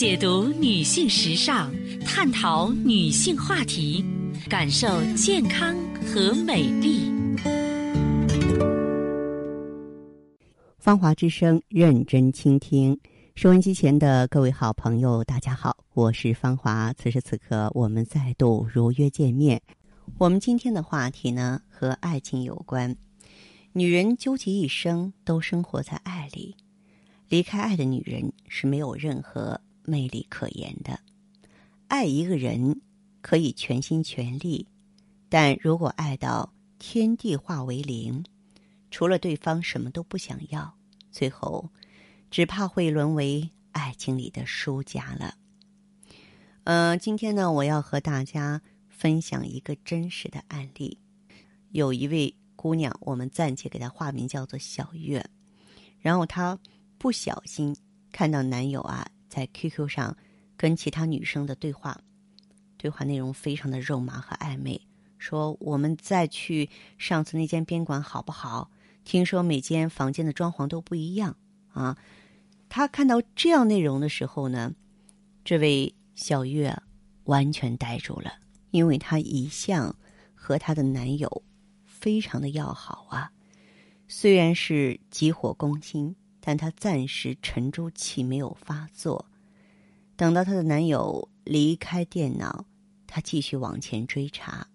解读女性时尚，探讨女性话题，感受健康和美丽。芳华之声，认真倾听。收音机前的各位好朋友，大家好，我是芳华。此时此刻，我们再度如约见面。我们今天的话题呢，和爱情有关。女人究其一生都生活在爱里，离开爱的女人是没有任何魅力可言的。爱一个人可以全心全力，但如果爱到天地化为零，除了对方什么都不想要，最后只怕会沦为爱情里的输家了。嗯，今天呢，我要和大家分享一个真实的案例，有一位。姑娘，我们暂且给她化名叫做小月。然后她不小心看到男友啊在 QQ 上跟其他女生的对话，对话内容非常的肉麻和暧昧，说我们再去上次那间宾馆好不好？听说每间房间的装潢都不一样啊。她看到这样内容的时候呢，这位小月完全呆住了，因为她一向和她的男友。非常的要好啊，虽然是急火攻心，但她暂时沉住气没有发作。等到她的男友离开电脑，她继续往前追查。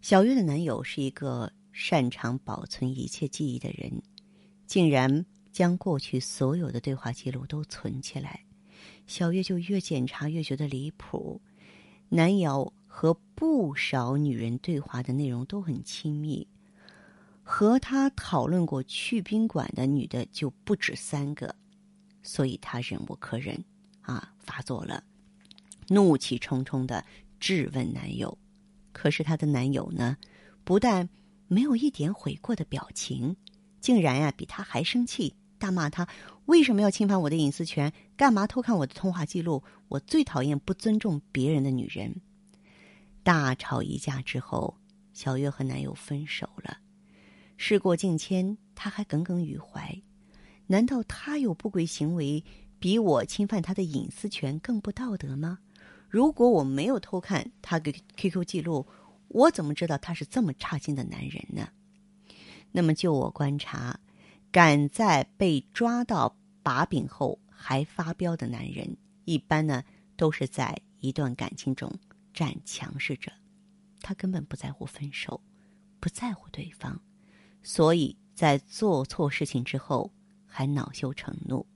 小月的男友是一个擅长保存一切记忆的人，竟然将过去所有的对话记录都存起来。小月就越检查越觉得离谱，男友。和不少女人对话的内容都很亲密，和他讨论过去宾馆的女的就不止三个，所以他忍无可忍，啊，发作了，怒气冲冲的质问男友。可是她的男友呢，不但没有一点悔过的表情，竟然呀比他还生气，大骂他为什么要侵犯我的隐私权？干嘛偷看我的通话记录？我最讨厌不尊重别人的女人。大吵一架之后，小月和男友分手了。事过境迁，她还耿耿于怀。难道他有不轨行为，比我侵犯他的隐私权更不道德吗？如果我没有偷看他的 QQ 记录，我怎么知道他是这么差劲的男人呢？那么，就我观察，敢在被抓到把柄后还发飙的男人，一般呢都是在一段感情中。占强势者，他根本不在乎分手，不在乎对方，所以在做错事情之后还恼羞成怒。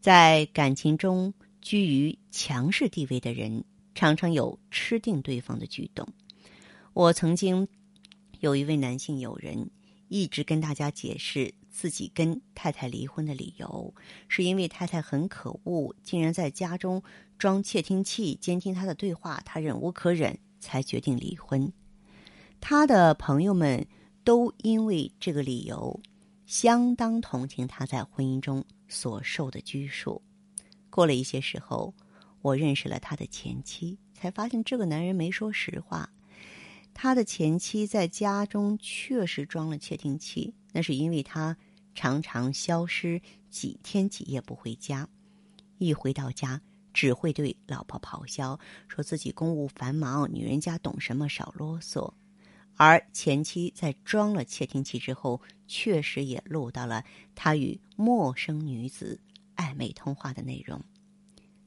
在感情中居于强势地位的人，常常有吃定对方的举动。我曾经有一位男性友人，一直跟大家解释自己跟太太离婚的理由，是因为太太很可恶，竟然在家中。装窃听器监听他的对话，他忍无可忍，才决定离婚。他的朋友们都因为这个理由，相当同情他在婚姻中所受的拘束。过了一些时候，我认识了他的前妻，才发现这个男人没说实话。他的前妻在家中确实装了窃听器，那是因为他常常消失几天几夜不回家，一回到家。只会对老婆咆哮，说自己公务繁忙，女人家懂什么，少啰嗦。而前妻在装了窃听器之后，确实也录到了他与陌生女子暧昧通话的内容。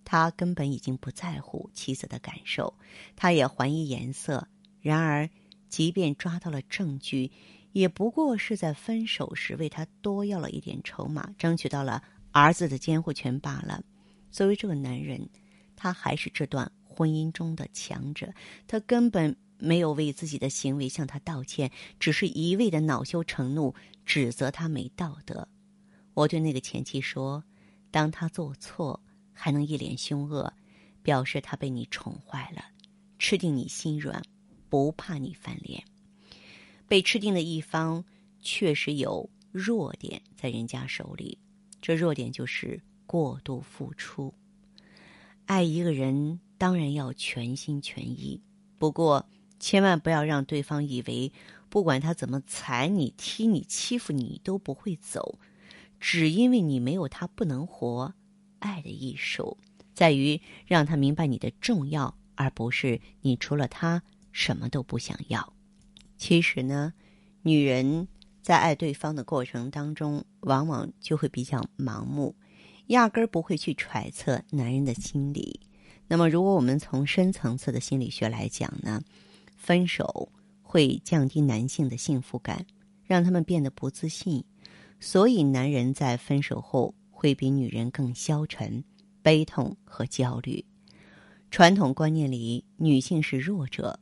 他根本已经不在乎妻子的感受，他也怀疑颜色。然而，即便抓到了证据，也不过是在分手时为他多要了一点筹码，争取到了儿子的监护权罢了。作为这个男人，他还是这段婚姻中的强者，他根本没有为自己的行为向他道歉，只是一味的恼羞成怒，指责他没道德。我对那个前妻说：“当他做错，还能一脸凶恶，表示他被你宠坏了，吃定你心软，不怕你翻脸。被吃定的一方确实有弱点在人家手里，这弱点就是。”过度付出，爱一个人当然要全心全意，不过千万不要让对方以为不管他怎么踩你、踢你、欺负你都不会走，只因为你没有他不能活，爱的艺术，在于让他明白你的重要，而不是你除了他什么都不想要。其实呢，女人在爱对方的过程当中，往往就会比较盲目，压根儿不会去揣测男人的心理。那么，如果我们从深层次的心理学来讲呢，分手会降低男性的幸福感，让他们变得不自信，所以男人在分手后会比女人更消沉、悲痛和焦虑。传统观念里，女性是弱者，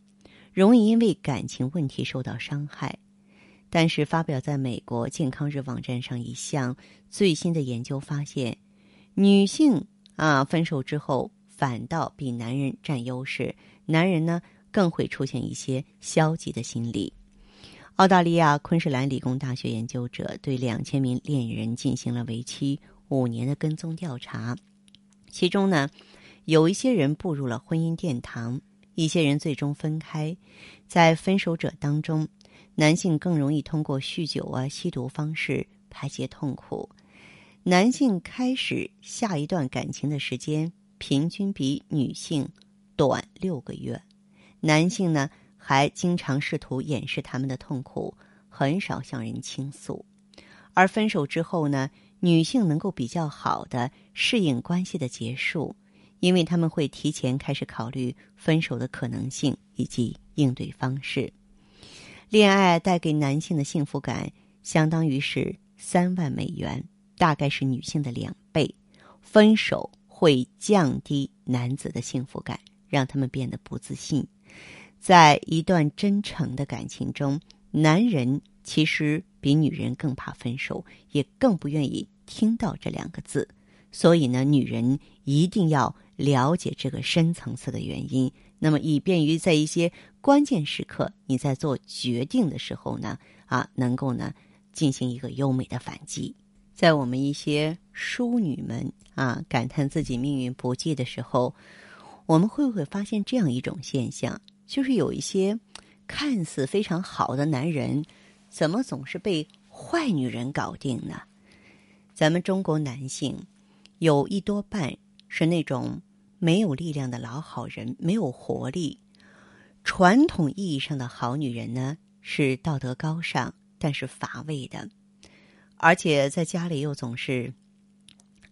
容易因为感情问题受到伤害。但是，发表在美国健康日网站上一项最新的研究发现，女性啊分手之后。反倒比男人占优势，男人呢更会出现一些消极的心理。澳大利亚昆士兰理工大学研究者对两千名恋人进行了为期五年的跟踪调查，其中呢，有一些人步入了婚姻殿堂，一些人最终分开。在分手者当中，男性更容易通过酗酒啊、吸毒方式排解痛苦，男性开始下一段感情的时间。平均比女性短六个月，男性呢还经常试图掩饰他们的痛苦，很少向人倾诉。而分手之后呢，女性能够比较好的适应关系的结束，因为他们会提前开始考虑分手的可能性以及应对方式。恋爱带给男性的幸福感相当于是三万美元，大概是女性的两倍。分手。会降低男子的幸福感，让他们变得不自信。在一段真诚的感情中，男人其实比女人更怕分手，也更不愿意听到这两个字。所以呢，女人一定要了解这个深层次的原因，那么以便于在一些关键时刻，你在做决定的时候呢，啊，能够呢进行一个优美的反击。在我们一些淑女们啊感叹自己命运不济的时候，我们会不会发现这样一种现象？就是有一些看似非常好的男人，怎么总是被坏女人搞定呢？咱们中国男性有一多半是那种没有力量的老好人，没有活力。传统意义上的好女人呢，是道德高尚但是乏味的。而且在家里又总是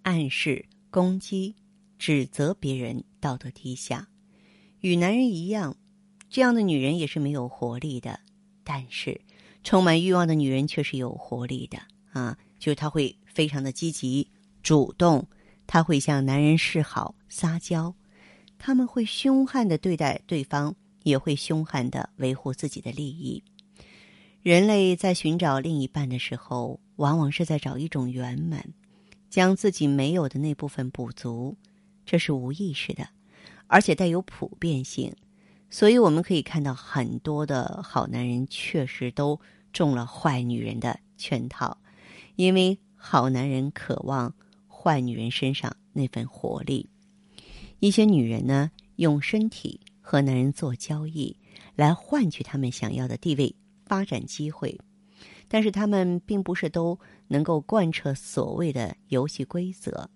暗示、攻击、指责别人道德低下，与男人一样，这样的女人也是没有活力的。但是，充满欲望的女人却是有活力的啊！就是她会非常的积极、主动，她会向男人示好、撒娇，他们会凶悍的对待对方，也会凶悍的维护自己的利益。人类在寻找另一半的时候，往往是在找一种圆满，将自己没有的那部分补足，这是无意识的，而且带有普遍性。所以我们可以看到，很多的好男人确实都中了坏女人的圈套，因为好男人渴望坏女人身上那份活力。一些女人呢，用身体和男人做交易，来换取他们想要的地位。发展机会，但是他们并不是都能够贯彻所谓的游戏规则。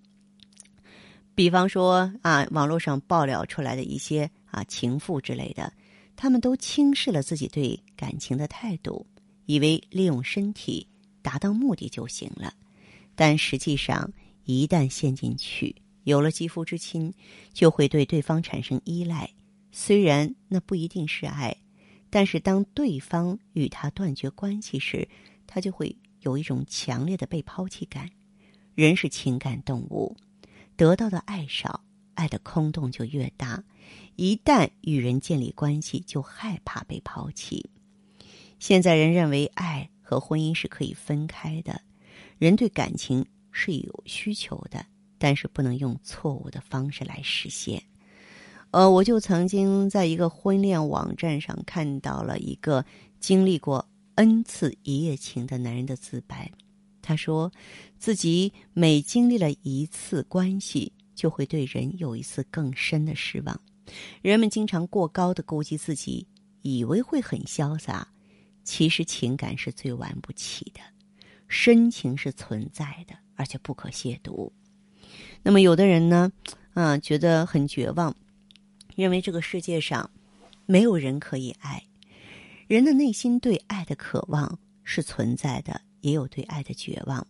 比方说啊，网络上爆料出来的一些啊情妇之类的，他们都轻视了自己对感情的态度，以为利用身体达到目的就行了。但实际上，一旦陷进去，有了肌肤之亲，就会对对方产生依赖。虽然那不一定是爱。但是，当对方与他断绝关系时，他就会有一种强烈的被抛弃感。人是情感动物，得到的爱少，爱的空洞就越大。一旦与人建立关系，就害怕被抛弃。现在人认为爱和婚姻是可以分开的，人对感情是有需求的，但是不能用错误的方式来实现。呃，我就曾经在一个婚恋网站上看到了一个经历过 N 次一夜情的男人的自白。他说，自己每经历了一次关系，就会对人有一次更深的失望。人们经常过高的估计自己，以为会很潇洒，其实情感是最玩不起的，深情是存在的，而且不可亵渎。那么有的人呢，啊，觉得很绝望，认为这个世界上没有人可以爱。人的内心对爱的渴望是存在的，也有对爱的绝望。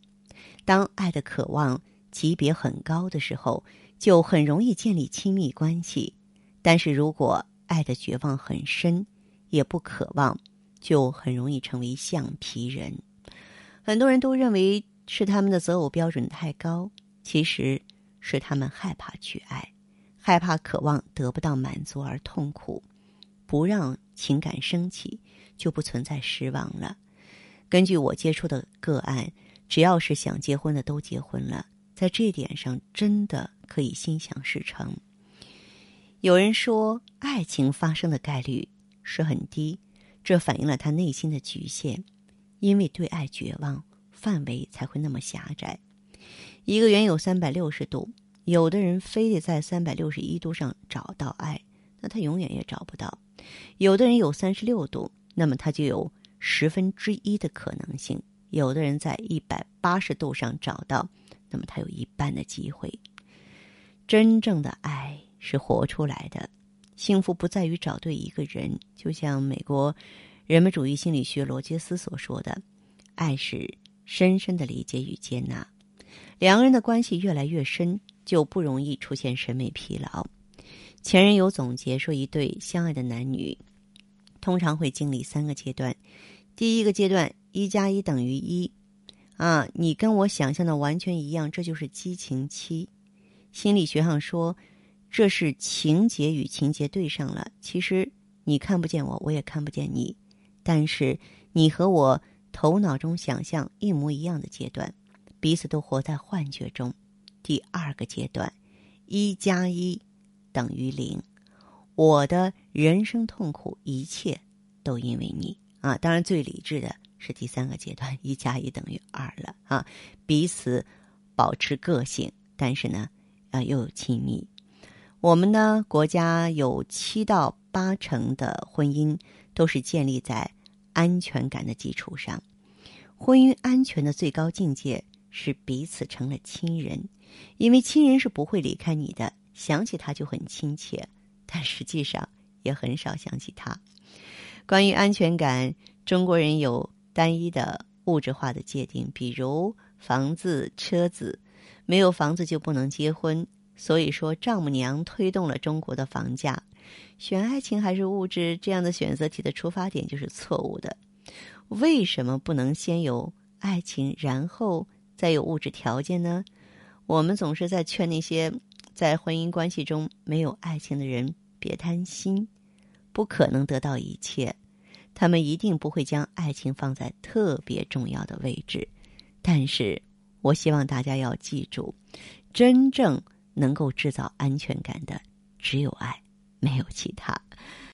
当爱的渴望级别很高的时候，就很容易建立亲密关系；但是如果爱的绝望很深，也不渴望，就很容易成为橡皮人。很多人都认为是他们的择偶标准太高，其实是他们害怕去爱，害怕渴望得不到满足而痛苦。不让情感升起，就不存在失望了。根据我接触的个案，只要是想结婚的都结婚了，在这点上真的可以心想事成。有人说，爱情发生的概率是很低，这反映了他内心的局限，因为对爱绝望，范围才会那么狭窄。一个圆有三百六十度，有的人非得在三百六十一度上找到爱，那他永远也找不到；有的人有三十六度，那么他就有十分之一的可能性；有的人在一百八十度上找到，那么他有一半的机会。真正的爱。是活出来的，幸福不在于找对一个人，就像美国人本主义心理学罗杰斯所说的：“爱是深深的理解与接纳。”两个人的关系越来越深，就不容易出现审美疲劳。前人有总结说，一对相爱的男女通常会经历三个阶段。第一个阶段，一加一等于一，啊，你跟我想象的完全一样，这就是激情期。心理学上说。这是情节与情节对上了。其实你看不见我，我也看不见你，但是你和我头脑中想象一模一样的阶段，彼此都活在幻觉中。第二个阶段，一加一等于零，我的人生痛苦一切都因为你啊！当然，最理智的是第三个阶段，一加一等于二了啊！彼此保持个性，但是呢，啊，又有亲密。我们呢，国家有七到八成的婚姻都是建立在安全感的基础上。婚姻安全的最高境界是彼此成了亲人，因为亲人是不会离开你的，想起他就很亲切，但实际上也很少想起他。关于安全感，中国人有单一的物质化的界定，比如房子、车子，没有房子就不能结婚。所以说，丈母娘推动了中国的房价。选爱情还是物质这样的选择题的出发点就是错误的。为什么不能先有爱情，然后再有物质条件呢？我们总是在劝那些在婚姻关系中没有爱情的人别贪心，不可能得到一切。他们一定不会将爱情放在特别重要的位置。但是我希望大家要记住，真正。能够制造安全感的只有爱，没有其他。